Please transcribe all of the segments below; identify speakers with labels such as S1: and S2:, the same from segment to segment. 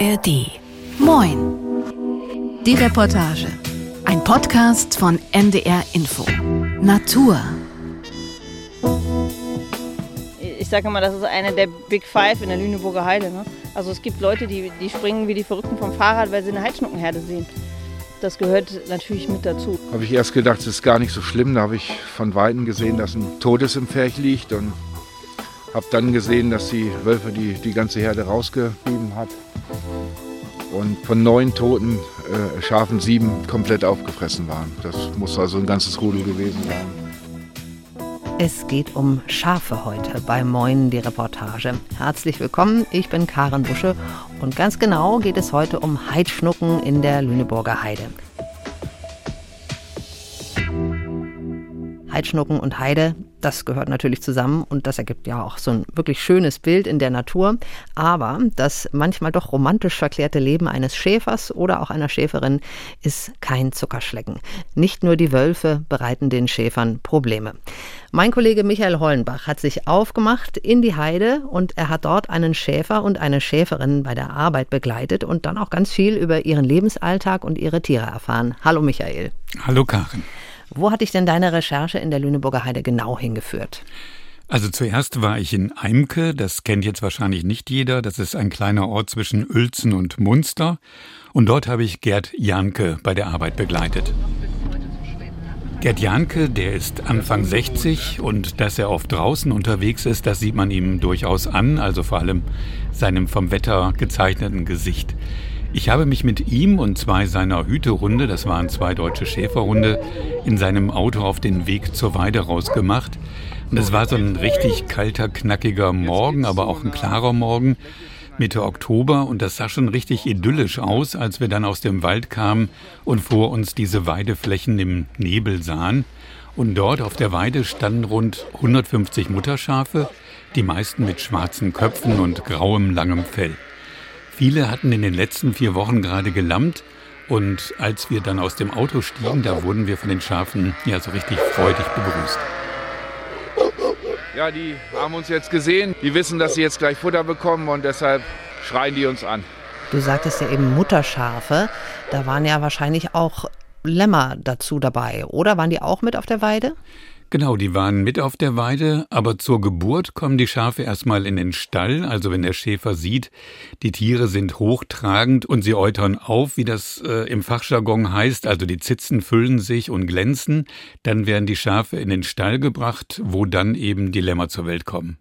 S1: ARD. Moin. Die Reportage. Ein Podcast von NDR Info. Natur.
S2: Ich sage mal, das ist eine der Big Five in der Lüneburger Heide. Ne? Also es gibt Leute, die, die springen wie die Verrückten vom Fahrrad, weil sie eine Heidschnuckenherde sehen. Das gehört natürlich mit dazu.
S3: Habe ich erst gedacht, es ist gar nicht so schlimm. Da habe ich von Weitem gesehen, dass ein Todes im Pferch liegt und habe dann gesehen, dass die Wölfe die, die ganze Herde rausgeblieben hat. Und von neun toten äh, Schafen sieben komplett aufgefressen waren. Das muss also ein ganzes Rudel gewesen sein.
S4: Es geht um Schafe heute bei Moin die Reportage. Herzlich willkommen, ich bin Karen Busche und ganz genau geht es heute um Heidschnucken in der Lüneburger Heide. Heidschnucken und Heide, das gehört natürlich zusammen und das ergibt ja auch so ein wirklich schönes Bild in der Natur. Aber das manchmal doch romantisch verklärte Leben eines Schäfers oder auch einer Schäferin ist kein Zuckerschlecken. Nicht nur die Wölfe bereiten den Schäfern Probleme. Mein Kollege Michael Hollenbach hat sich aufgemacht in die Heide und er hat dort einen Schäfer und eine Schäferin bei der Arbeit begleitet und dann auch ganz viel über ihren Lebensalltag und ihre Tiere erfahren. Hallo Michael.
S5: Hallo Karin.
S4: Wo hat dich denn deine Recherche in der Lüneburger Heide genau hingeführt?
S5: Also zuerst war ich in Eimke, das kennt jetzt wahrscheinlich nicht jeder, das ist ein kleiner Ort zwischen Uelzen und Munster. Und dort habe ich Gerd Janke bei der Arbeit begleitet. Gerd Janke, der ist Anfang 60 und dass er oft draußen unterwegs ist, das sieht man ihm durchaus an, also vor allem seinem vom Wetter gezeichneten Gesicht. Ich habe mich mit ihm und zwei seiner Hüterunde, das waren zwei deutsche Schäferhunde, in seinem Auto auf den Weg zur Weide rausgemacht. Und es war so ein richtig kalter, knackiger Morgen, aber auch ein klarer Morgen, Mitte Oktober. Und das sah schon richtig idyllisch aus, als wir dann aus dem Wald kamen und vor uns diese Weideflächen im Nebel sahen. Und dort auf der Weide standen rund 150 Mutterschafe, die meisten mit schwarzen Köpfen und grauem, langem Fell. Viele hatten in den letzten vier Wochen gerade gelammt und als wir dann aus dem Auto stiegen, da wurden wir von den Schafen ja so richtig freudig begrüßt.
S3: Ja, die haben uns jetzt gesehen. Die wissen, dass sie jetzt gleich Futter bekommen und deshalb schreien die uns an.
S4: Du sagtest ja eben Mutterschafe. Da waren ja wahrscheinlich auch Lämmer dazu dabei, oder? Waren die auch mit auf der Weide?
S5: Genau, die waren mit auf der Weide, aber zur Geburt kommen die Schafe erstmal in den Stall. Also wenn der Schäfer sieht, die Tiere sind hochtragend und sie äutern auf, wie das äh, im Fachjargon heißt, also die Zitzen füllen sich und glänzen, dann werden die Schafe in den Stall gebracht, wo dann eben die Lämmer zur Welt kommen.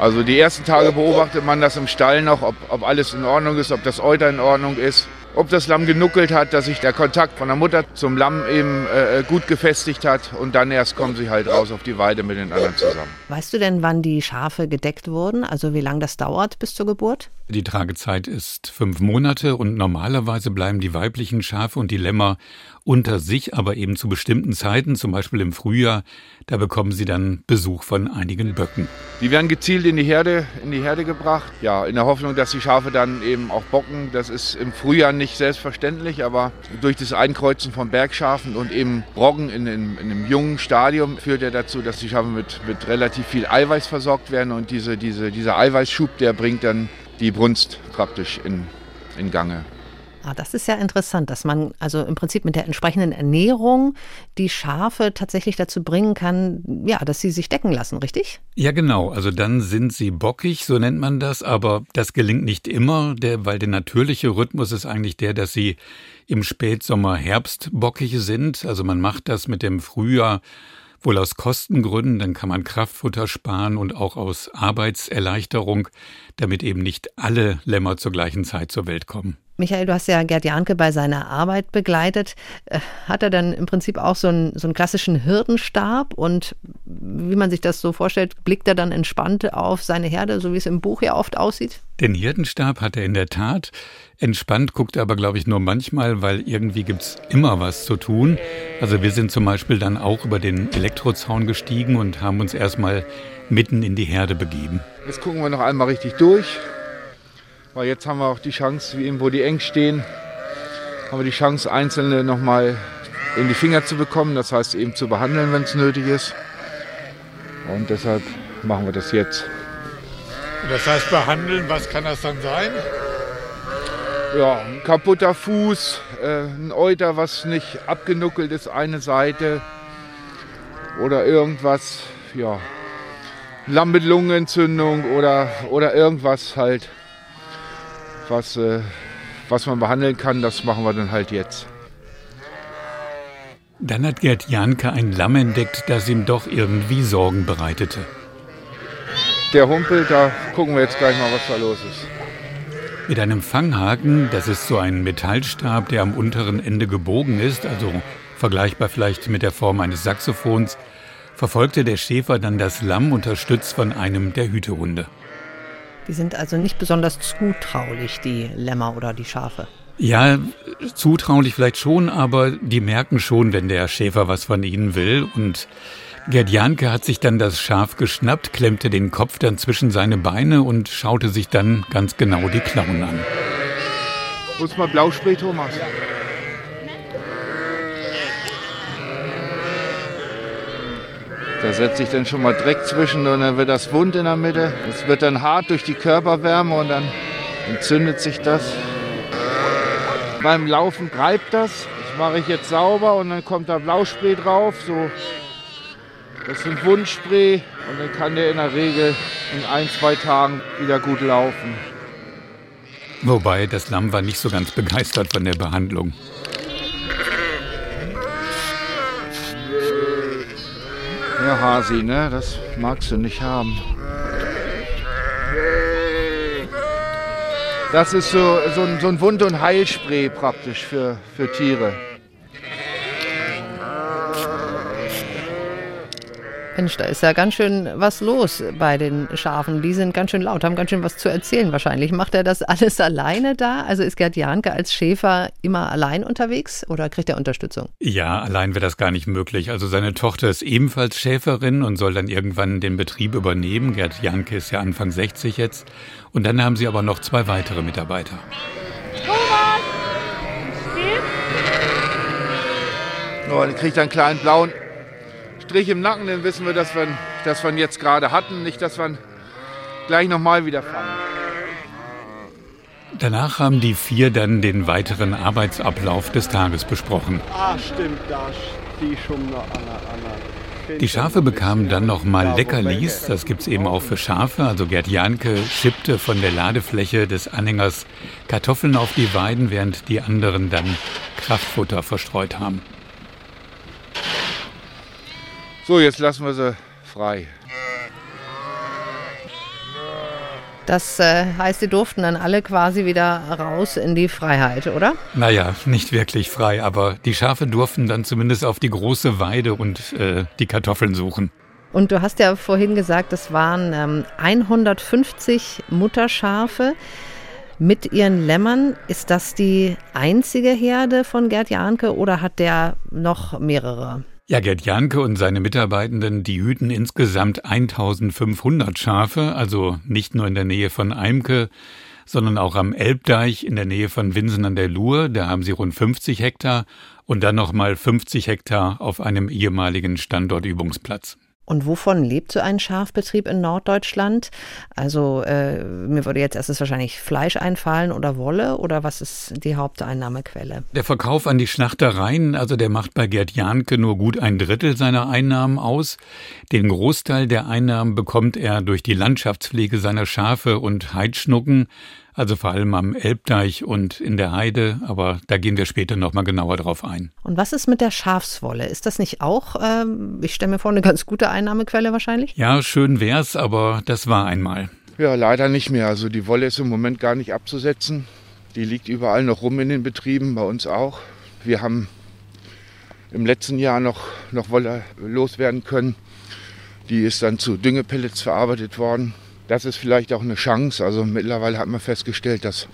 S3: Also die ersten Tage beobachtet man das im Stall noch, ob, ob alles in Ordnung ist, ob das Euter in Ordnung ist ob das Lamm genuckelt hat, dass sich der Kontakt von der Mutter zum Lamm eben äh, gut gefestigt hat und dann erst kommen sie halt raus auf die Weide mit den anderen zusammen.
S4: Weißt du denn, wann die Schafe gedeckt wurden? Also wie lange das dauert bis zur Geburt?
S5: Die Tragezeit ist fünf Monate und normalerweise bleiben die weiblichen Schafe und die Lämmer unter sich, aber eben zu bestimmten Zeiten, zum Beispiel im Frühjahr, da bekommen sie dann Besuch von einigen Böcken.
S3: Die werden gezielt in die Herde, in die Herde gebracht, ja, in der Hoffnung, dass die Schafe dann eben auch bocken. Das ist im Frühjahr nicht selbstverständlich, aber durch das Einkreuzen von Bergschafen und eben Roggen in, in, in einem jungen Stadium führt er dazu, dass die Schafe mit, mit relativ viel Eiweiß versorgt werden und diese, diese, dieser Eiweißschub, der bringt dann die Brunst praktisch in, in Gange.
S4: Ah, das ist ja interessant, dass man also im Prinzip mit der entsprechenden Ernährung die Schafe tatsächlich dazu bringen kann, ja, dass sie sich decken lassen, richtig?
S5: Ja, genau. Also dann sind sie bockig, so nennt man das, aber das gelingt nicht immer, der, weil der natürliche Rhythmus ist eigentlich der, dass sie im Spätsommer Herbst bockig sind. Also man macht das mit dem Frühjahr wohl aus Kostengründen, dann kann man Kraftfutter sparen und auch aus Arbeitserleichterung, damit eben nicht alle Lämmer zur gleichen Zeit zur Welt kommen.
S4: Michael, du hast ja Gerd Janke bei seiner Arbeit begleitet. Äh, hat er dann im Prinzip auch so einen, so einen klassischen Hirtenstab und wie man sich das so vorstellt, blickt er dann entspannt auf seine Herde, so wie es im Buch ja oft aussieht?
S5: Den Hirtenstab hat er in der Tat. Entspannt guckt er aber, glaube ich, nur manchmal, weil irgendwie gibt es immer was zu tun. Also wir sind zum Beispiel dann auch über den Elektrozaun gestiegen und haben uns erstmal mitten in die Herde begeben.
S3: Jetzt gucken wir noch einmal richtig durch. Weil jetzt haben wir auch die Chance, wie eben wo die eng stehen, haben wir die Chance, einzelne nochmal in die Finger zu bekommen. Das heißt eben zu behandeln, wenn es nötig ist. Und deshalb machen wir das jetzt.
S6: Das heißt behandeln, was kann das dann sein?
S3: Ja, ein kaputter Fuß, äh, ein Euter, was nicht abgenuckelt ist, eine Seite. Oder irgendwas, ja, Lamm mit Lungenentzündung oder, oder irgendwas halt, was, äh, was man behandeln kann, das machen wir dann halt jetzt.
S5: Dann hat Gerd Janke ein Lamm entdeckt, das ihm doch irgendwie Sorgen bereitete.
S3: Der Humpel, da gucken wir jetzt gleich mal, was da los ist.
S5: Mit einem Fanghaken, das ist so ein Metallstab, der am unteren Ende gebogen ist, also vergleichbar vielleicht mit der Form eines Saxophons, verfolgte der Schäfer dann das Lamm unterstützt von einem der Hütehunde.
S4: Die sind also nicht besonders zutraulich, die Lämmer oder die Schafe.
S5: Ja, zutraulich vielleicht schon, aber die merken schon, wenn der Schäfer was von ihnen will. Und Gerd Janke hat sich dann das Schaf geschnappt, klemmte den Kopf dann zwischen seine Beine und schaute sich dann ganz genau die Klauen an.
S3: Ist mal Blauspray, Thomas? Da setzt sich dann schon mal Dreck zwischen und dann wird das wund in der Mitte. Es wird dann hart durch die Körperwärme und dann entzündet sich das. Beim Laufen greift das. Das mache ich jetzt sauber und dann kommt da Blauspray drauf. So. Das ist ein Wundspray und dann kann der in der Regel in ein, zwei Tagen wieder gut laufen.
S5: Wobei das Lamm war nicht so ganz begeistert von der Behandlung.
S3: Hasi, ne? Das magst du nicht haben. Das ist so, so, ein, so ein Wund- und Heilspray praktisch für, für Tiere.
S4: Mensch, da ist ja ganz schön was los bei den Schafen. Die sind ganz schön laut, haben ganz schön was zu erzählen wahrscheinlich. Macht er das alles alleine da? Also ist Gerd Janke als Schäfer immer allein unterwegs oder kriegt er Unterstützung?
S5: Ja, allein wäre das gar nicht möglich. Also seine Tochter ist ebenfalls Schäferin und soll dann irgendwann den Betrieb übernehmen. Gerd Janke ist ja Anfang 60 jetzt. Und dann haben sie aber noch zwei weitere Mitarbeiter.
S3: Thomas! Oh, dann kriegt einen kleinen blauen Strich im Nacken, dann wissen wir, dass wir, dass wir ihn jetzt gerade hatten, nicht, dass wir ihn gleich nochmal wieder fangen.
S5: Danach haben die vier dann den weiteren Arbeitsablauf des Tages besprochen.
S6: Ah, stimmt, da ich schon noch an einer.
S5: Die Schafe bekamen dann noch mal Leckerlis, das gibt es eben auch für Schafe. Also Gerd Janke schippte von der Ladefläche des Anhängers Kartoffeln auf die Weiden, während die anderen dann Kraftfutter verstreut haben.
S3: So, jetzt lassen wir sie frei.
S4: Das äh, heißt, die durften dann alle quasi wieder raus in die Freiheit, oder?
S5: Naja, nicht wirklich frei, aber die Schafe durften dann zumindest auf die große Weide und äh, die Kartoffeln suchen.
S4: Und du hast ja vorhin gesagt, es waren ähm, 150 Mutterschafe mit ihren Lämmern. Ist das die einzige Herde von Gerd Jahnke oder hat der noch mehrere?
S5: Ja, Gerd Janke und seine Mitarbeitenden, die hüten insgesamt 1500 Schafe, also nicht nur in der Nähe von Eimke, sondern auch am Elbdeich in der Nähe von Winsen an der Luhr, da haben sie rund 50 Hektar und dann nochmal 50 Hektar auf einem ehemaligen Standortübungsplatz.
S4: Und wovon lebt so ein Schafbetrieb in Norddeutschland? Also äh, mir würde jetzt erstens wahrscheinlich Fleisch einfallen oder Wolle oder was ist die Haupteinnahmequelle?
S5: Der Verkauf an die Schlachtereien, also der macht bei Gerd Jahnke nur gut ein Drittel seiner Einnahmen aus. Den Großteil der Einnahmen bekommt er durch die Landschaftspflege seiner Schafe und Heidschnucken also vor allem am Elbdeich und in der Heide, aber da gehen wir später nochmal genauer drauf ein.
S4: Und was ist mit der Schafswolle? Ist das nicht auch, ähm, ich stelle mir vor, eine ganz gute Einnahmequelle wahrscheinlich?
S5: Ja, schön wär's, aber das war einmal.
S3: Ja, leider nicht mehr. Also die Wolle ist im Moment gar nicht abzusetzen. Die liegt überall noch rum in den Betrieben, bei uns auch. Wir haben im letzten Jahr noch, noch Wolle loswerden können. Die ist dann zu Düngepellets verarbeitet worden das ist vielleicht auch eine Chance. Also mittlerweile hat man festgestellt, dass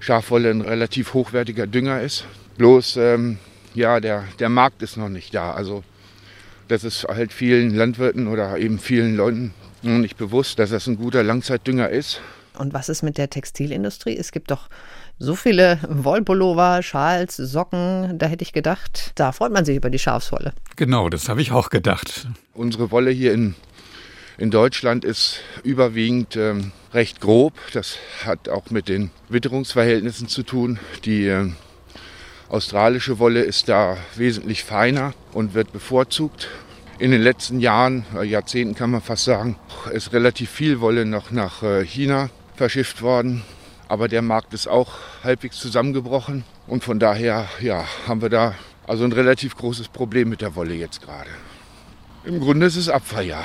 S3: Schafwolle ein relativ hochwertiger Dünger ist. Bloß, ähm, ja, der, der Markt ist noch nicht da. Also das ist halt vielen Landwirten oder eben vielen Leuten noch nicht bewusst, dass das ein guter Langzeitdünger ist.
S4: Und was ist mit der Textilindustrie? Es gibt doch so viele Wollpullover, Schals, Socken. Da hätte ich gedacht, da freut man sich über die Schafswolle.
S5: Genau, das habe ich auch gedacht.
S3: Unsere Wolle hier in in Deutschland ist überwiegend ähm, recht grob. Das hat auch mit den Witterungsverhältnissen zu tun. Die äh, australische Wolle ist da wesentlich feiner und wird bevorzugt. In den letzten Jahren, äh, Jahrzehnten kann man fast sagen, ist relativ viel Wolle noch nach äh, China verschifft worden. Aber der Markt ist auch halbwegs zusammengebrochen. Und von daher ja, haben wir da also ein relativ großes Problem mit der Wolle jetzt gerade. Im Grunde ist es Abfalljahr.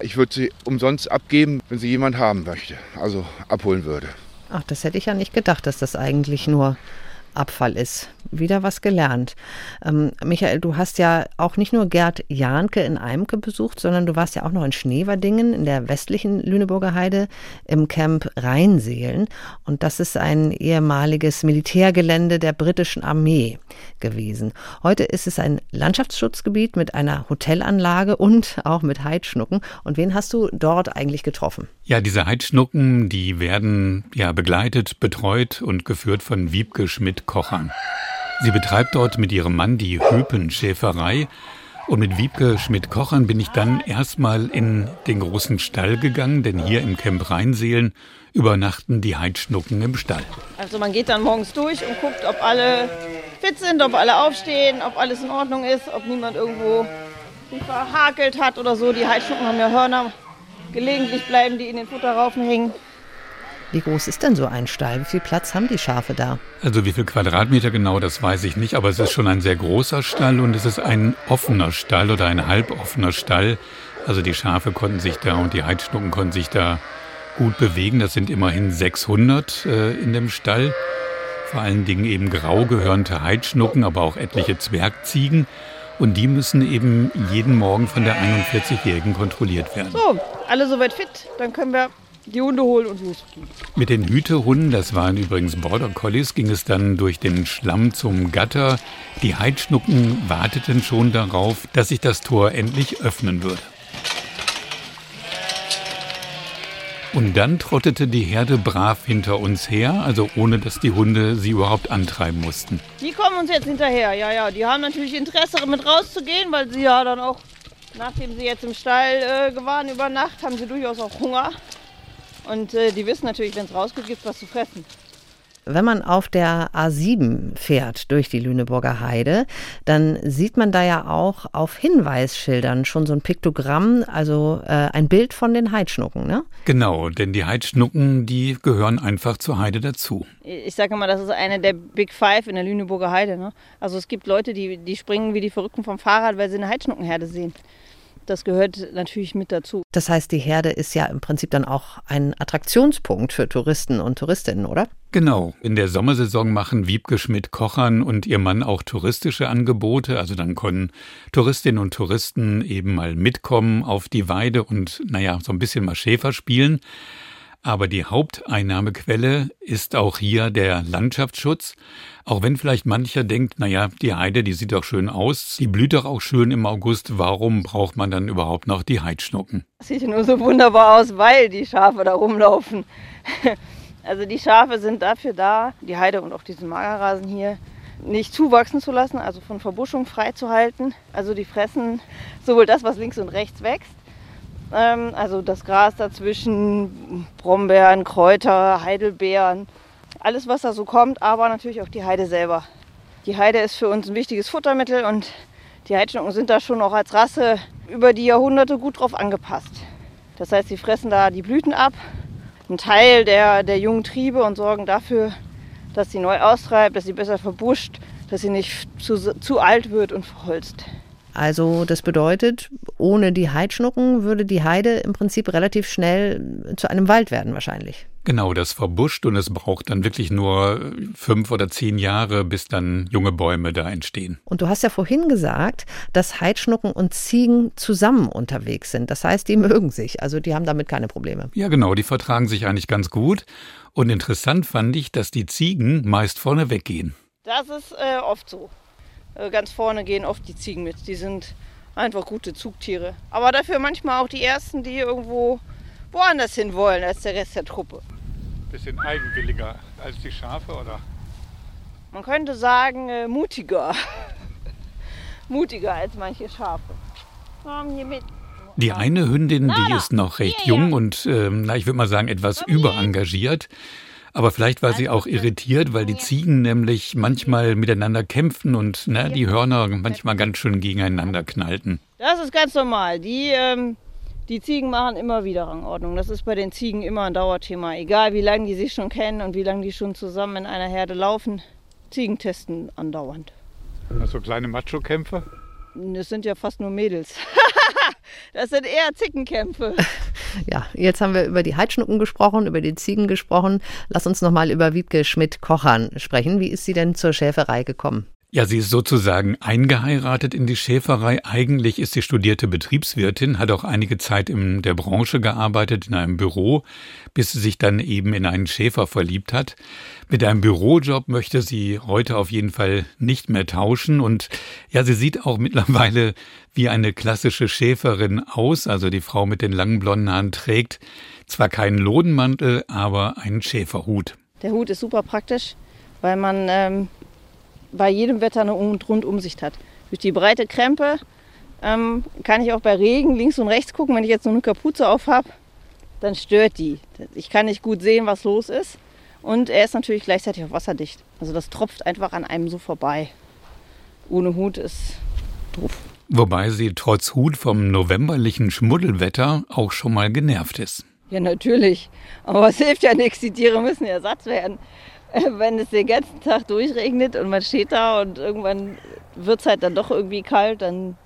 S3: Ich würde sie umsonst abgeben, wenn sie jemand haben möchte, also abholen würde.
S4: Ach, das hätte ich ja nicht gedacht, dass das eigentlich nur Abfall ist. Wieder was gelernt. Ähm, Michael, du hast ja auch nicht nur Gerd Jahnke in Eimke besucht, sondern du warst ja auch noch in Schneverdingen in der westlichen Lüneburger Heide im Camp Rheinseelen. Und das ist ein ehemaliges Militärgelände der britischen Armee gewesen. Heute ist es ein Landschaftsschutzgebiet mit einer Hotelanlage und auch mit Heidschnucken. Und wen hast du dort eigentlich getroffen?
S5: Ja, diese Heidschnucken, die werden ja begleitet, betreut und geführt von Wiebke Schmidt-Kochern. Sie betreibt dort mit ihrem Mann die Höpenschäferei. Und mit Wiebke Schmidt-Kochern bin ich dann erstmal in den großen Stall gegangen, denn hier im Camp Rheinseelen übernachten die Heidschnucken im Stall.
S2: Also man geht dann morgens durch und guckt, ob alle fit sind, ob alle aufstehen, ob alles in Ordnung ist, ob niemand irgendwo verhakelt hat oder so. Die Heidschnucken haben ja Hörner. Gelegentlich bleiben die in den Futterraufen hängen.
S4: Wie groß ist denn so ein Stall? Wie viel Platz haben die Schafe da?
S5: Also wie viel Quadratmeter genau, das weiß ich nicht, aber es ist schon ein sehr großer Stall und es ist ein offener Stall oder ein halboffener Stall. Also die Schafe konnten sich da und die Heidschnucken konnten sich da gut bewegen. Das sind immerhin 600 äh, in dem Stall. Vor allen Dingen eben grau gehörnte Heidschnucken, aber auch etliche Zwergziegen. Und die müssen eben jeden Morgen von der 41-Jährigen kontrolliert werden.
S2: So, alle soweit fit, dann können wir die Hunde holen und losgehen.
S5: Mit den Hütehunden, das waren übrigens Border Collies, ging es dann durch den Schlamm zum Gatter. Die Heidschnucken warteten schon darauf, dass sich das Tor endlich öffnen würde. Und dann trottete die Herde brav hinter uns her, also ohne dass die Hunde sie überhaupt antreiben mussten.
S2: Die kommen uns jetzt hinterher, ja, ja. Die haben natürlich Interesse, mit rauszugehen, weil sie ja dann auch, nachdem sie jetzt im Stall äh, waren über Nacht, haben sie durchaus auch Hunger. Und äh, die wissen natürlich, wenn es rausgeht, gibt es was zu fressen.
S4: Wenn man auf der A7 fährt durch die Lüneburger Heide, dann sieht man da ja auch auf Hinweisschildern schon so ein Piktogramm, also äh, ein Bild von den Heidschnucken, ne?
S5: Genau, denn die Heidschnucken, die gehören einfach zur Heide dazu.
S2: Ich sage mal, das ist eine der Big Five in der Lüneburger Heide. Ne? Also es gibt Leute, die, die springen wie die Verrückten vom Fahrrad, weil sie eine Heidschnuckenherde sehen das gehört natürlich mit dazu.
S4: Das heißt, die Herde ist ja im Prinzip dann auch ein Attraktionspunkt für Touristen und Touristinnen, oder?
S5: Genau. In der Sommersaison machen Wiebke Schmidt-Kochern und ihr Mann auch touristische Angebote. Also dann können Touristinnen und Touristen eben mal mitkommen auf die Weide und, naja, so ein bisschen mal Schäfer spielen. Aber die Haupteinnahmequelle ist auch hier der Landschaftsschutz. Auch wenn vielleicht mancher denkt, naja, die Heide, die sieht doch schön aus, die blüht doch auch schön im August, warum braucht man dann überhaupt noch die Heidschnucken?
S2: sieht nur so wunderbar aus, weil die Schafe da rumlaufen. Also die Schafe sind dafür da, die Heide und auch diesen Magerrasen hier nicht zuwachsen zu lassen, also von Verbuschung freizuhalten. Also die fressen sowohl das, was links und rechts wächst, ähm, also das Gras dazwischen, Brombeeren, Kräuter, Heidelbeeren, alles was da so kommt, aber natürlich auch die Heide selber. Die Heide ist für uns ein wichtiges Futtermittel und die Heidschnucken sind da schon auch als Rasse über die Jahrhunderte gut drauf angepasst. Das heißt, sie fressen da die Blüten ab, einen Teil der, der jungen Triebe und sorgen dafür, dass sie neu austreibt, dass sie besser verbuscht, dass sie nicht zu, zu alt wird und verholzt.
S4: Also das bedeutet, ohne die Heidschnucken würde die Heide im Prinzip relativ schnell zu einem Wald werden wahrscheinlich.
S5: Genau, das verbuscht und es braucht dann wirklich nur fünf oder zehn Jahre, bis dann junge Bäume da entstehen.
S4: Und du hast ja vorhin gesagt, dass Heidschnucken und Ziegen zusammen unterwegs sind. Das heißt, die mögen sich, also die haben damit keine Probleme.
S5: Ja, genau, die vertragen sich eigentlich ganz gut. Und interessant fand ich, dass die Ziegen meist vorne weggehen.
S2: Das ist äh, oft so. Äh, ganz vorne gehen oft die Ziegen mit. Die sind einfach gute Zugtiere. Aber dafür manchmal auch die ersten, die irgendwo woanders hin wollen als der Rest der Truppe.
S5: Bisschen eigenwilliger als die Schafe, oder?
S2: Man könnte sagen, äh, mutiger. mutiger als manche Schafe. Komm hier mit.
S5: Die eine Hündin, die ist noch recht jung und, na, ich würde mal sagen, etwas überengagiert. Aber vielleicht war sie auch irritiert, weil die Ziegen nämlich manchmal miteinander kämpfen und ne, die Hörner manchmal ganz schön gegeneinander knallten.
S2: Das ist ganz normal. Die, ähm, die Ziegen machen immer wieder Rangordnung. Das ist bei den Ziegen immer ein Dauerthema. Egal wie lange die sich schon kennen und wie lange die schon zusammen in einer Herde laufen. Ziegen testen andauernd.
S5: Also kleine Macho-Kämpfe?
S2: Das sind ja fast nur Mädels. das sind eher Zickenkämpfe.
S4: Ja, jetzt haben wir über die Heidschnucken gesprochen, über die Ziegen gesprochen. Lass uns nochmal über Wiebke Schmidt-Kochern sprechen. Wie ist sie denn zur Schäferei gekommen?
S5: Ja, sie ist sozusagen eingeheiratet in die Schäferei. Eigentlich ist sie studierte Betriebswirtin, hat auch einige Zeit in der Branche gearbeitet, in einem Büro, bis sie sich dann eben in einen Schäfer verliebt hat. Mit einem Bürojob möchte sie heute auf jeden Fall nicht mehr tauschen und ja, sie sieht auch mittlerweile wie eine klassische Schäferin aus, also die Frau mit den langen blonden Haaren trägt zwar keinen Lodenmantel, aber einen Schäferhut.
S2: Der Hut ist super praktisch, weil man ähm bei jedem Wetter eine Rundumsicht hat. Durch die breite Krempe ähm, kann ich auch bei Regen links und rechts gucken. Wenn ich jetzt so eine Kapuze auf habe, dann stört die. Ich kann nicht gut sehen, was los ist. Und er ist natürlich gleichzeitig auch wasserdicht. Also das tropft einfach an einem so vorbei. Ohne Hut ist doof.
S5: Wobei sie trotz Hut vom novemberlichen Schmuddelwetter auch schon mal genervt ist.
S2: Ja, natürlich. Aber es hilft ja nichts. Die Tiere müssen ersetzt werden. wenn es den ganzen Tag durchregnet und man steht da und irgendwann wird es halt dann doch irgendwie kalt, dann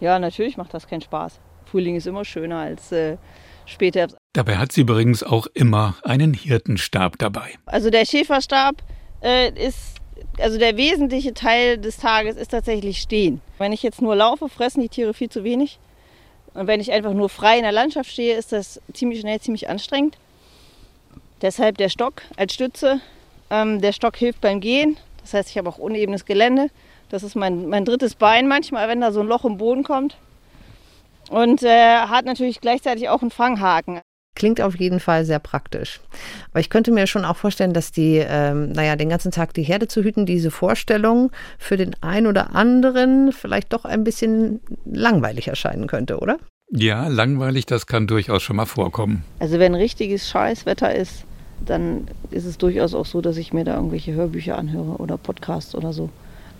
S2: ja, natürlich macht das keinen Spaß. Frühling ist immer schöner als äh, später.
S5: Dabei hat sie übrigens auch immer einen Hirtenstab dabei.
S2: Also der Schäferstab äh, ist, also der wesentliche Teil des Tages ist tatsächlich stehen. Wenn ich jetzt nur laufe, fressen die Tiere viel zu wenig. Und wenn ich einfach nur frei in der Landschaft stehe, ist das ziemlich schnell ziemlich anstrengend. Deshalb der Stock als Stütze. Ähm, der Stock hilft beim Gehen. Das heißt, ich habe auch unebenes Gelände. Das ist mein, mein drittes Bein manchmal, wenn da so ein Loch im Boden kommt. Und äh, hat natürlich gleichzeitig auch einen Fanghaken.
S4: Klingt auf jeden Fall sehr praktisch. Aber ich könnte mir schon auch vorstellen, dass die, ähm, naja, den ganzen Tag die Herde zu hüten, diese Vorstellung für den einen oder anderen vielleicht doch ein bisschen langweilig erscheinen könnte, oder?
S5: Ja, langweilig, das kann durchaus schon mal vorkommen.
S2: Also wenn richtiges Scheißwetter ist, dann ist es durchaus auch so, dass ich mir da irgendwelche Hörbücher anhöre oder Podcasts oder so.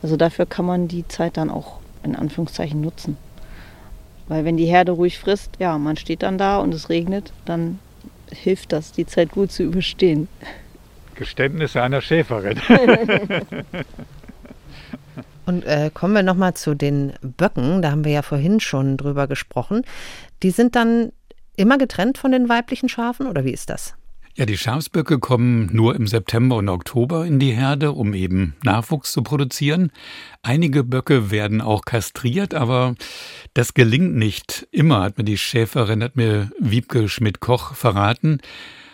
S2: Also dafür kann man die Zeit dann auch in Anführungszeichen nutzen. Weil wenn die Herde ruhig frisst, ja, man steht dann da und es regnet, dann hilft das, die Zeit gut zu überstehen.
S5: Geständnisse einer Schäferin.
S4: und äh, kommen wir nochmal zu den Böcken, da haben wir ja vorhin schon drüber gesprochen. Die sind dann immer getrennt von den weiblichen Schafen oder wie ist das?
S5: Ja, die Schafsböcke kommen nur im September und Oktober in die Herde, um eben Nachwuchs zu produzieren. Einige Böcke werden auch kastriert, aber das gelingt nicht immer, hat mir die Schäferin, hat mir Wiebke Schmidt-Koch verraten.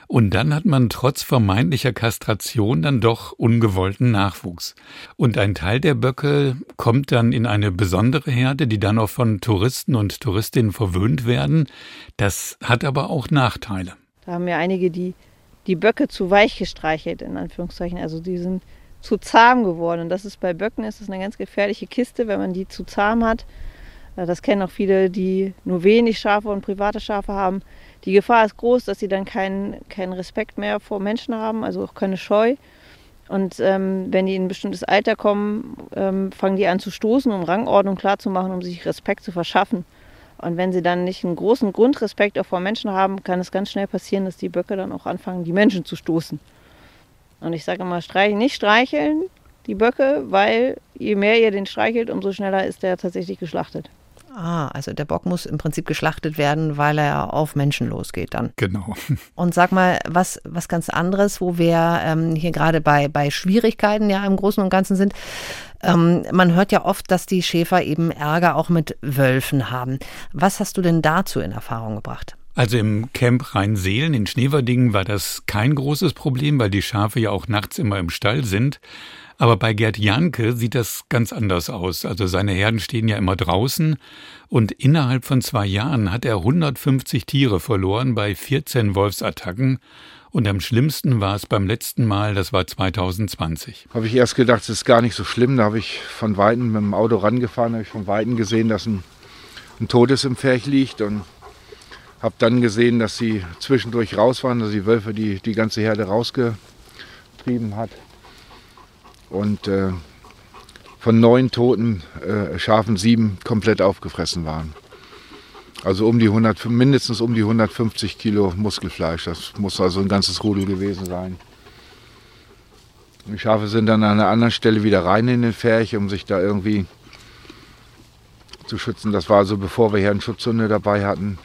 S5: Und dann hat man trotz vermeintlicher Kastration dann doch ungewollten Nachwuchs. Und ein Teil der Böcke kommt dann in eine besondere Herde, die dann auch von Touristen und Touristinnen verwöhnt werden. Das hat aber auch Nachteile.
S2: Da haben wir einige, die die Böcke zu weich gestreichelt, in Anführungszeichen. Also die sind zu zahm geworden. Und das ist bei Böcken ist das eine ganz gefährliche Kiste, wenn man die zu zahm hat. Äh, das kennen auch viele, die nur wenig Schafe und private Schafe haben. Die Gefahr ist groß, dass sie dann keinen, keinen Respekt mehr vor Menschen haben, also auch keine Scheu. Und ähm, wenn die in ein bestimmtes Alter kommen, ähm, fangen die an zu stoßen, um Rangordnung klarzumachen, um sich Respekt zu verschaffen. Und wenn sie dann nicht einen großen Grundrespekt auch vor Menschen haben, kann es ganz schnell passieren, dass die Böcke dann auch anfangen, die Menschen zu stoßen. Und ich sage immer, streicheln, nicht streicheln die Böcke, weil je mehr ihr den streichelt, umso schneller ist der tatsächlich geschlachtet.
S4: Ah, also der Bock muss im Prinzip geschlachtet werden, weil er auf Menschen losgeht dann.
S5: Genau.
S4: Und sag mal, was, was ganz anderes, wo wir ähm, hier gerade bei, bei Schwierigkeiten ja im Großen und Ganzen sind. Ähm, man hört ja oft, dass die Schäfer eben Ärger auch mit Wölfen haben. Was hast du denn dazu in Erfahrung gebracht?
S5: Also im Camp Rheinseelen in Schneverdingen war das kein großes Problem, weil die Schafe ja auch nachts immer im Stall sind. Aber bei Gerd Janke sieht das ganz anders aus. Also seine Herden stehen ja immer draußen und innerhalb von zwei Jahren hat er 150 Tiere verloren bei 14 Wolfsattacken. Und am schlimmsten war es beim letzten Mal, das war 2020.
S3: Habe ich erst gedacht, es ist gar nicht so schlimm. Da habe ich von Weitem mit dem Auto rangefahren, habe ich von Weitem gesehen, dass ein ein Totes im Pferch liegt und habe dann gesehen, dass sie zwischendurch raus waren, dass die Wölfe die, die ganze Herde rausgetrieben hat. Und äh, von neun toten äh, Schafen sieben komplett aufgefressen waren. Also um die 100, mindestens um die 150 Kilo Muskelfleisch. Das muss also ein ganzes Rudel gewesen sein. Die Schafe sind dann an einer anderen Stelle wieder rein in den Pferch, um sich da irgendwie zu schützen. Das war also bevor wir Herdenschutzhunde dabei hatten.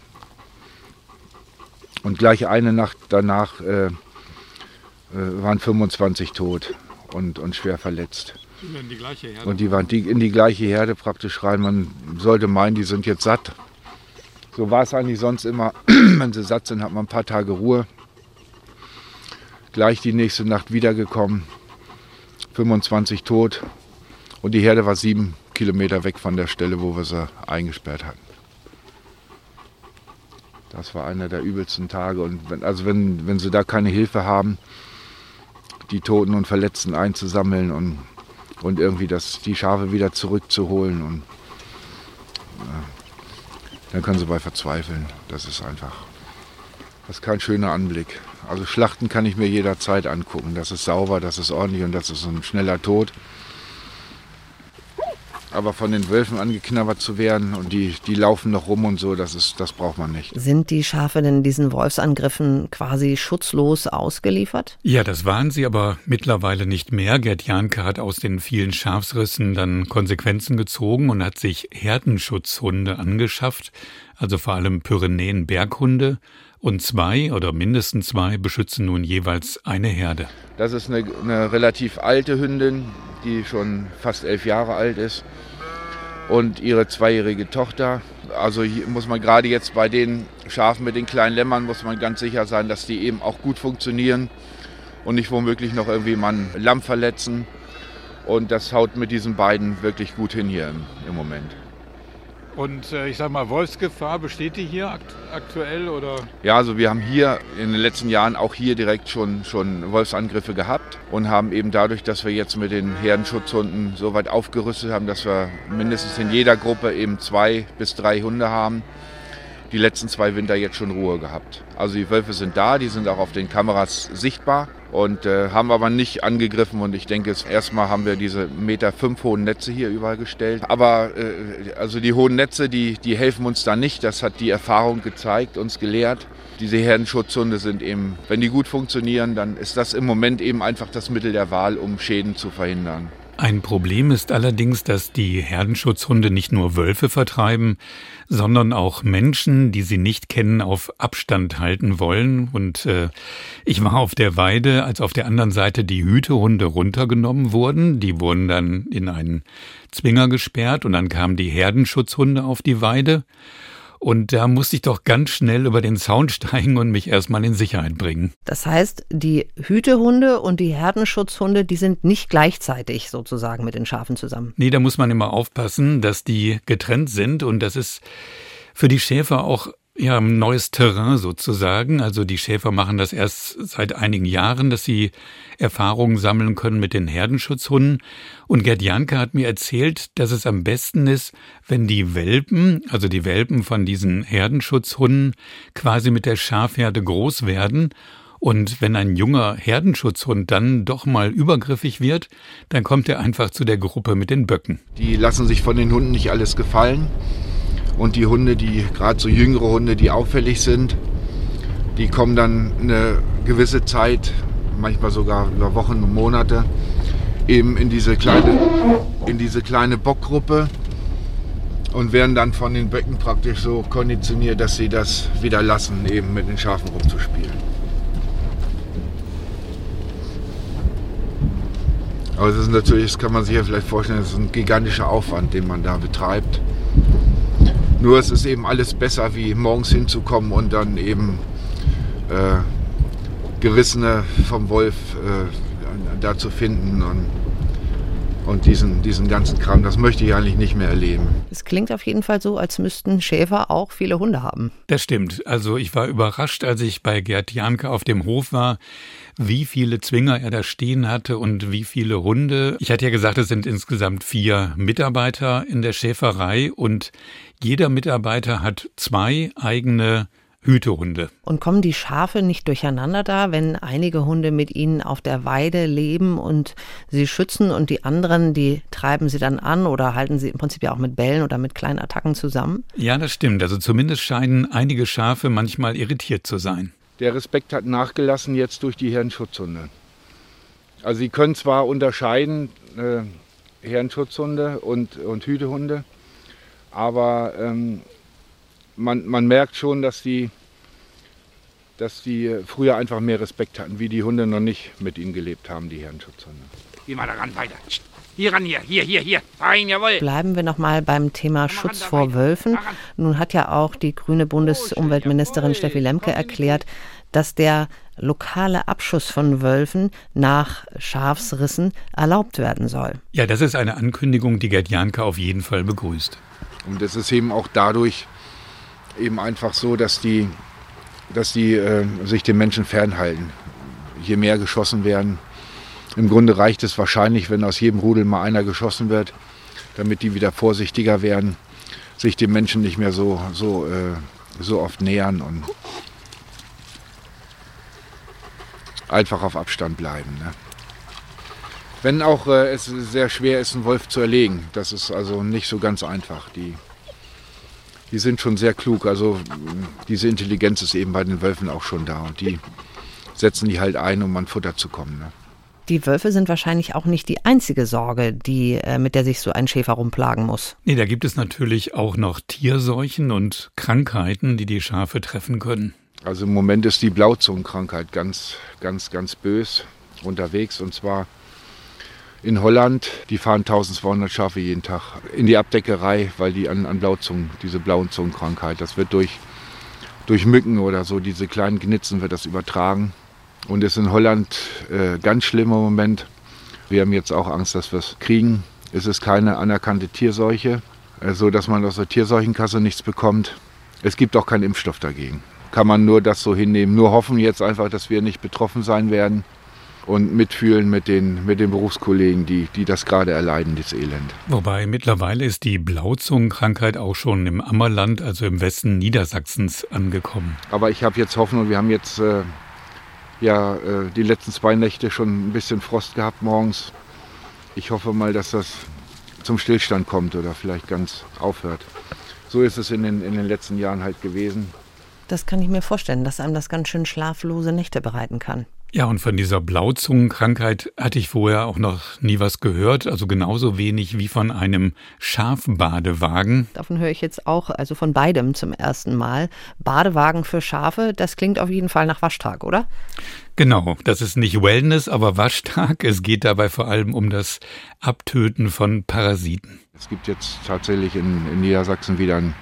S3: Und gleich eine Nacht danach äh, äh, waren 25 tot und, und schwer verletzt.
S5: In die gleiche Herde.
S3: Und die waren die, in die gleiche Herde praktisch rein. Man sollte meinen, die sind jetzt satt. So war es eigentlich sonst immer. Wenn sie satt sind, hat man ein paar Tage Ruhe. Gleich die nächste Nacht wiedergekommen. 25 tot. Und die Herde war sieben Kilometer weg von der Stelle, wo wir sie eingesperrt hatten. Das war einer der übelsten Tage. Und wenn, also wenn, wenn sie da keine Hilfe haben, die Toten und Verletzten einzusammeln und, und irgendwie das, die Schafe wieder zurückzuholen. Und, ja, dann können sie bei verzweifeln. Das ist einfach, das ist kein schöner Anblick. Also Schlachten kann ich mir jederzeit angucken. Das ist sauber, das ist ordentlich und das ist ein schneller Tod. Aber von den Wölfen angeknabbert zu werden und die, die laufen noch rum und so, das, ist, das braucht man nicht.
S4: Sind die Schafe denn diesen Wolfsangriffen quasi schutzlos ausgeliefert?
S5: Ja, das waren sie aber mittlerweile nicht mehr. Gerd Janke hat aus den vielen Schafsrissen dann Konsequenzen gezogen und hat sich Herdenschutzhunde angeschafft, also vor allem Pyrenäen-Berghunde. Und zwei oder mindestens zwei beschützen nun jeweils eine Herde.
S3: Das ist eine, eine relativ alte Hündin, die schon fast elf Jahre alt ist und ihre zweijährige Tochter. Also muss man gerade jetzt bei den Schafen mit den kleinen Lämmern muss man ganz sicher sein, dass die eben auch gut funktionieren und nicht womöglich noch irgendwie mal ein Lamm verletzen. Und das haut mit diesen beiden wirklich gut hin hier im, im Moment.
S5: Und äh, ich sag mal, Wolfsgefahr besteht die hier akt aktuell oder?
S3: Ja, also wir haben hier in den letzten Jahren auch hier direkt schon, schon Wolfsangriffe gehabt und haben eben dadurch, dass wir jetzt mit den Herdenschutzhunden so weit aufgerüstet haben, dass wir mindestens in jeder Gruppe eben zwei bis drei Hunde haben, die letzten zwei Winter jetzt schon Ruhe gehabt. Also die Wölfe sind da, die sind auch auf den Kameras sichtbar und äh, haben aber nicht angegriffen. Und ich denke, erstmal haben wir diese Meter fünf hohen Netze hier überall gestellt. Aber äh, also die hohen Netze, die, die helfen uns da nicht. Das hat die Erfahrung gezeigt, uns gelehrt. Diese Herdenschutzhunde sind eben, wenn die gut funktionieren, dann ist das im Moment eben einfach das Mittel der Wahl, um Schäden zu verhindern.
S5: Ein Problem ist allerdings, dass die Herdenschutzhunde nicht nur Wölfe vertreiben, sondern auch Menschen, die sie nicht kennen, auf Abstand halten wollen. Und äh, ich war auf der Weide, als auf der anderen Seite die Hütehunde runtergenommen wurden. Die wurden dann in einen Zwinger gesperrt und dann kamen die Herdenschutzhunde auf die Weide. Und da musste ich doch ganz schnell über den Zaun steigen und mich erstmal in Sicherheit bringen.
S4: Das heißt, die Hütehunde und die Herdenschutzhunde, die sind nicht gleichzeitig sozusagen mit den Schafen zusammen.
S5: Nee, da muss man immer aufpassen, dass die getrennt sind und das ist für die Schäfer auch ja, neues Terrain sozusagen. Also die Schäfer machen das erst seit einigen Jahren, dass sie Erfahrungen sammeln können mit den Herdenschutzhunden. Und Gerd Janke hat mir erzählt, dass es am besten ist, wenn die Welpen, also die Welpen von diesen Herdenschutzhunden, quasi mit der Schafherde groß werden. Und wenn ein junger Herdenschutzhund dann doch mal übergriffig wird, dann kommt er einfach zu der Gruppe mit den Böcken.
S3: Die lassen sich von den Hunden nicht alles gefallen. Und die Hunde, die gerade so jüngere Hunde, die auffällig sind, die kommen dann eine gewisse Zeit, manchmal sogar über Wochen und Monate, eben in diese kleine, in diese kleine Bockgruppe und werden dann von den Böcken praktisch so konditioniert, dass sie das wieder lassen, eben mit den Schafen rumzuspielen. Aber es ist natürlich, das kann man sich ja vielleicht vorstellen, das ist ein gigantischer Aufwand, den man da betreibt. Nur es ist eben alles besser, wie morgens hinzukommen und dann eben äh, Gerissene vom Wolf äh, da zu finden. Und und diesen, diesen ganzen Kram, das möchte ich eigentlich nicht mehr erleben.
S4: Es klingt auf jeden Fall so, als müssten Schäfer auch viele Hunde haben.
S5: Das stimmt. Also ich war überrascht, als ich bei Gerd Janke auf dem Hof war, wie viele Zwinger er da stehen hatte und wie viele Hunde. Ich hatte ja gesagt, es sind insgesamt vier Mitarbeiter in der Schäferei und jeder Mitarbeiter hat zwei eigene Hütehunde.
S4: Und kommen die Schafe nicht durcheinander da, wenn einige Hunde mit ihnen auf der Weide leben und sie schützen und die anderen, die treiben sie dann an oder halten sie im Prinzip ja auch mit Bällen oder mit kleinen Attacken zusammen?
S5: Ja, das stimmt. Also zumindest scheinen einige Schafe manchmal irritiert zu sein.
S3: Der Respekt hat nachgelassen jetzt durch die Herrenschutzhunde. Also sie können zwar unterscheiden, äh, Herrenschutzhunde und, und Hütehunde, aber ähm, man, man merkt schon, dass die, dass die früher einfach mehr Respekt hatten, wie die Hunde noch nicht mit ihnen gelebt haben, die Herrenschutzhunde.
S7: Geh mal daran weiter. Hier ran, hier, hier, hier, hier. Fein, jawohl.
S4: Bleiben wir nochmal beim Thema Schutz vor Wölfen. Nun hat ja auch die grüne Bundesumweltministerin Steffi Lemke erklärt, dass der lokale Abschuss von Wölfen nach Schafsrissen erlaubt werden soll.
S5: Ja, das ist eine Ankündigung, die Gerd Janke auf jeden Fall begrüßt.
S3: Und das ist eben auch dadurch eben einfach so, dass die, dass die äh, sich den Menschen fernhalten. Je mehr geschossen werden, im Grunde reicht es wahrscheinlich, wenn aus jedem Rudel mal einer geschossen wird, damit die wieder vorsichtiger werden, sich dem Menschen nicht mehr so, so, äh, so oft nähern und einfach auf Abstand bleiben. Ne? Wenn auch äh, es sehr schwer ist, einen Wolf zu erlegen. Das ist also nicht so ganz einfach. Die, die sind schon sehr klug. Also diese Intelligenz ist eben bei den Wölfen auch schon da. Und die setzen die halt ein, um an Futter zu kommen. Ne?
S4: Die Wölfe sind wahrscheinlich auch nicht die einzige Sorge, die, äh, mit der sich so ein Schäfer rumplagen muss.
S5: Nee, da gibt es natürlich auch noch Tierseuchen und Krankheiten, die die Schafe treffen können.
S3: Also im Moment ist die Blauzungenkrankheit ganz, ganz, ganz bös unterwegs. Und zwar in Holland, die fahren 1200 Schafe jeden Tag in die Abdeckerei, weil die an, an Blauzungen, diese Blauzungenkrankheit, das wird durch, durch Mücken oder so, diese kleinen Gnitzen wird das übertragen. Und ist in Holland äh, ganz schlimm im Moment. Wir haben jetzt auch Angst, dass wir es kriegen. Es ist keine anerkannte Tierseuche, so dass man aus der Tierseuchenkasse nichts bekommt. Es gibt auch keinen Impfstoff dagegen. Kann man nur das so hinnehmen. Nur hoffen jetzt einfach, dass wir nicht betroffen sein werden und mitfühlen mit den, mit den Berufskollegen, die, die das gerade erleiden, das Elend.
S5: Wobei mittlerweile ist die Blauzungenkrankheit auch schon im Ammerland, also im Westen Niedersachsens, angekommen.
S3: Aber ich habe jetzt Hoffnung, wir haben jetzt äh, ja äh, die letzten zwei Nächte schon ein bisschen Frost gehabt morgens. Ich hoffe mal, dass das zum Stillstand kommt oder vielleicht ganz aufhört. So ist es in den, in den letzten Jahren halt gewesen.
S4: Das kann ich mir vorstellen, dass einem das ganz schön schlaflose Nächte bereiten kann.
S5: Ja, und von dieser Blauzungenkrankheit hatte ich vorher auch noch nie was gehört, also genauso wenig wie von einem Schafbadewagen.
S4: Davon höre ich jetzt auch, also von beidem zum ersten Mal. Badewagen für Schafe, das klingt auf jeden Fall nach Waschtag, oder?
S5: Genau, das ist nicht Wellness, aber Waschtag. Es geht dabei vor allem um das Abtöten von Parasiten.
S3: Es gibt jetzt tatsächlich in, in Niedersachsen wieder einen,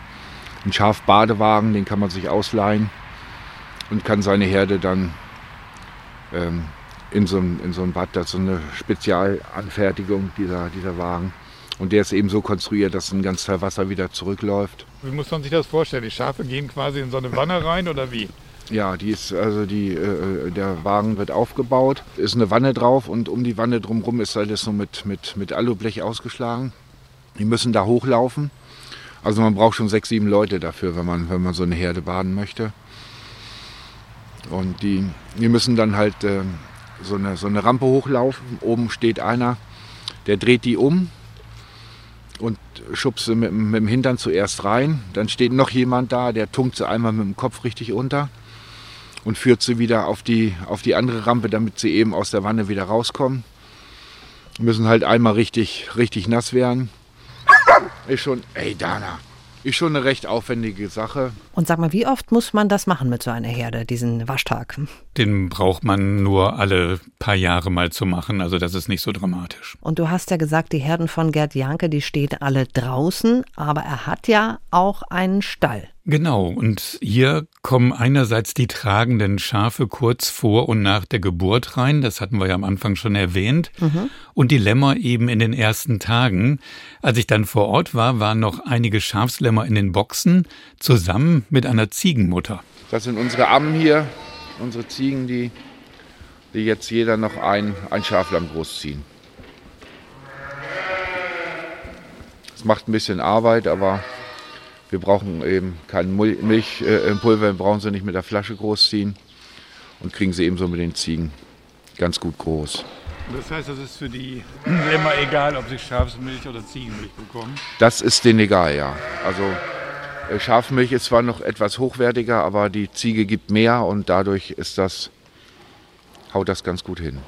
S3: einen Schafbadewagen, den kann man sich ausleihen und kann seine Herde dann ähm, in, so ein, in so ein Bad. Das ist so eine Spezialanfertigung dieser, dieser Wagen. Und der ist eben so konstruiert, dass ein ganz Teil Wasser wieder zurückläuft.
S8: Wie muss man sich das vorstellen? Die Schafe gehen quasi in so eine Wanne rein oder wie?
S3: Ja, die ist, also die, äh, der Wagen wird aufgebaut, ist eine Wanne drauf und um die Wanne drumherum ist alles so mit, mit, mit Alublech ausgeschlagen. Die müssen da hochlaufen. Also man braucht schon sechs, sieben Leute dafür, wenn man, wenn man so eine Herde baden möchte. Und die, die müssen dann halt äh, so, eine, so eine Rampe hochlaufen. Oben steht einer, der dreht die um und schubst sie mit, mit dem Hintern zuerst rein. Dann steht noch jemand da, der tunkt sie einmal mit dem Kopf richtig unter und führt sie wieder auf die, auf die andere Rampe, damit sie eben aus der Wanne wieder rauskommen. Müssen halt einmal richtig, richtig nass werden. Ist schon, ey Dana, ist schon eine recht aufwendige Sache.
S4: Und sag mal, wie oft muss man das machen mit so einer Herde, diesen Waschtag?
S5: Den braucht man nur alle paar Jahre mal zu machen, also das ist nicht so dramatisch.
S4: Und du hast ja gesagt, die Herden von Gerd Janke, die stehen alle draußen, aber er hat ja auch einen Stall.
S5: Genau, und hier kommen einerseits die tragenden Schafe kurz vor und nach der Geburt rein, das hatten wir ja am Anfang schon erwähnt, mhm. und die Lämmer eben in den ersten Tagen. Als ich dann vor Ort war, waren noch einige Schafslämmer in den Boxen, zusammen mit einer Ziegenmutter.
S3: Das sind unsere Ammen hier, unsere Ziegen, die, die jetzt jeder noch ein, ein Schaflamm großziehen. Es macht ein bisschen Arbeit, aber wir brauchen eben kein Milchpulver, äh, brauchen sie nicht mit der Flasche großziehen und kriegen sie ebenso mit den Ziegen ganz gut groß.
S8: Das heißt, das ist für die Lämmer egal, ob sie Schafsmilch oder Ziegenmilch bekommen?
S3: Das ist denen egal, ja. Also äh, Schafmilch ist zwar noch etwas hochwertiger, aber die Ziege gibt mehr und dadurch ist das, haut das ganz gut hin.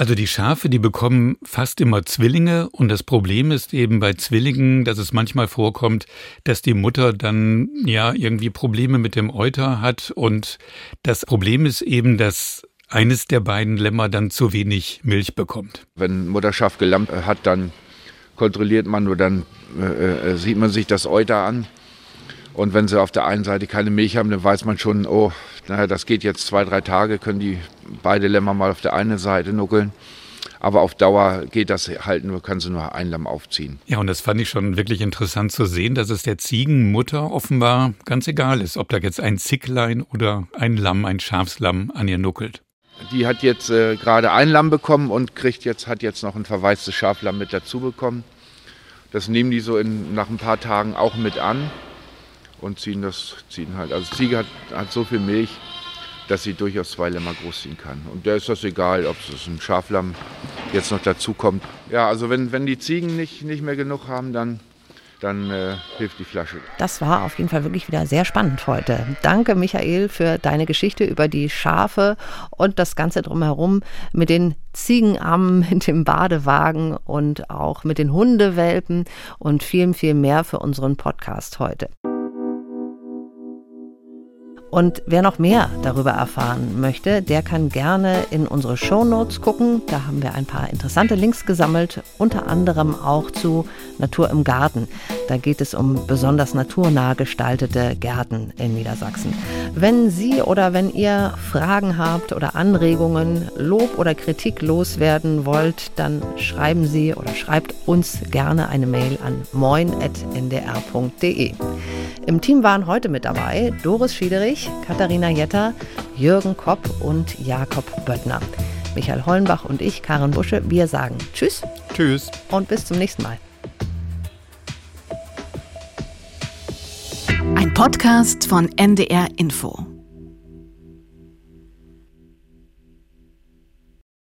S5: Also die Schafe, die bekommen fast immer Zwillinge und das Problem ist eben bei Zwillingen, dass es manchmal vorkommt, dass die Mutter dann ja irgendwie Probleme mit dem Euter hat und das Problem ist eben, dass eines der beiden Lämmer dann zu wenig Milch bekommt.
S3: Wenn Mutterschaf gelammt hat, dann kontrolliert man oder dann äh, äh, sieht man sich das Euter an. Und wenn sie auf der einen Seite keine Milch haben, dann weiß man schon, oh, naja, das geht jetzt zwei, drei Tage, können die beide Lämmer mal auf der einen Seite nuckeln. Aber auf Dauer geht das halt nur, kann sie nur ein Lamm aufziehen.
S5: Ja, und das fand ich schon wirklich interessant zu sehen, dass es der Ziegenmutter offenbar ganz egal ist, ob da jetzt ein Zicklein oder ein Lamm, ein Schafslamm an ihr nuckelt.
S3: Die hat jetzt äh, gerade ein Lamm bekommen und kriegt jetzt, hat jetzt noch ein verwaistes Schaflamm mit dazu bekommen. Das nehmen die so in, nach ein paar Tagen auch mit an und ziehen das, ziehen halt. Also Ziege hat, hat so viel Milch, dass sie durchaus zwei Lämmer großziehen kann. Und der ist das egal, ob es ein Schaflamm jetzt noch dazu kommt. Ja, also wenn, wenn die Ziegen nicht, nicht mehr genug haben, dann dann äh, hilft die Flasche.
S4: Das war auf jeden Fall wirklich wieder sehr spannend heute. Danke, Michael, für deine Geschichte über die Schafe und das Ganze drumherum mit den Ziegenammen, mit dem Badewagen und auch mit den Hundewelpen und viel, viel mehr für unseren Podcast heute. Und wer noch mehr darüber erfahren möchte, der kann gerne in unsere Show Notes gucken. Da haben wir ein paar interessante Links gesammelt, unter anderem auch zu Natur im Garten. Da geht es um besonders naturnah gestaltete Gärten in Niedersachsen. Wenn Sie oder wenn ihr Fragen habt oder Anregungen, Lob oder Kritik loswerden wollt, dann schreiben Sie oder schreibt uns gerne eine Mail an moin.ndr.de. Im Team waren heute mit dabei Doris Schiederich, Katharina Jetter, Jürgen Kopp und Jakob Böttner. Michael Hollenbach und ich, Karin Busche, wir sagen Tschüss.
S5: Tschüss.
S4: Und bis zum nächsten Mal.
S1: Ein Podcast von NDR Info.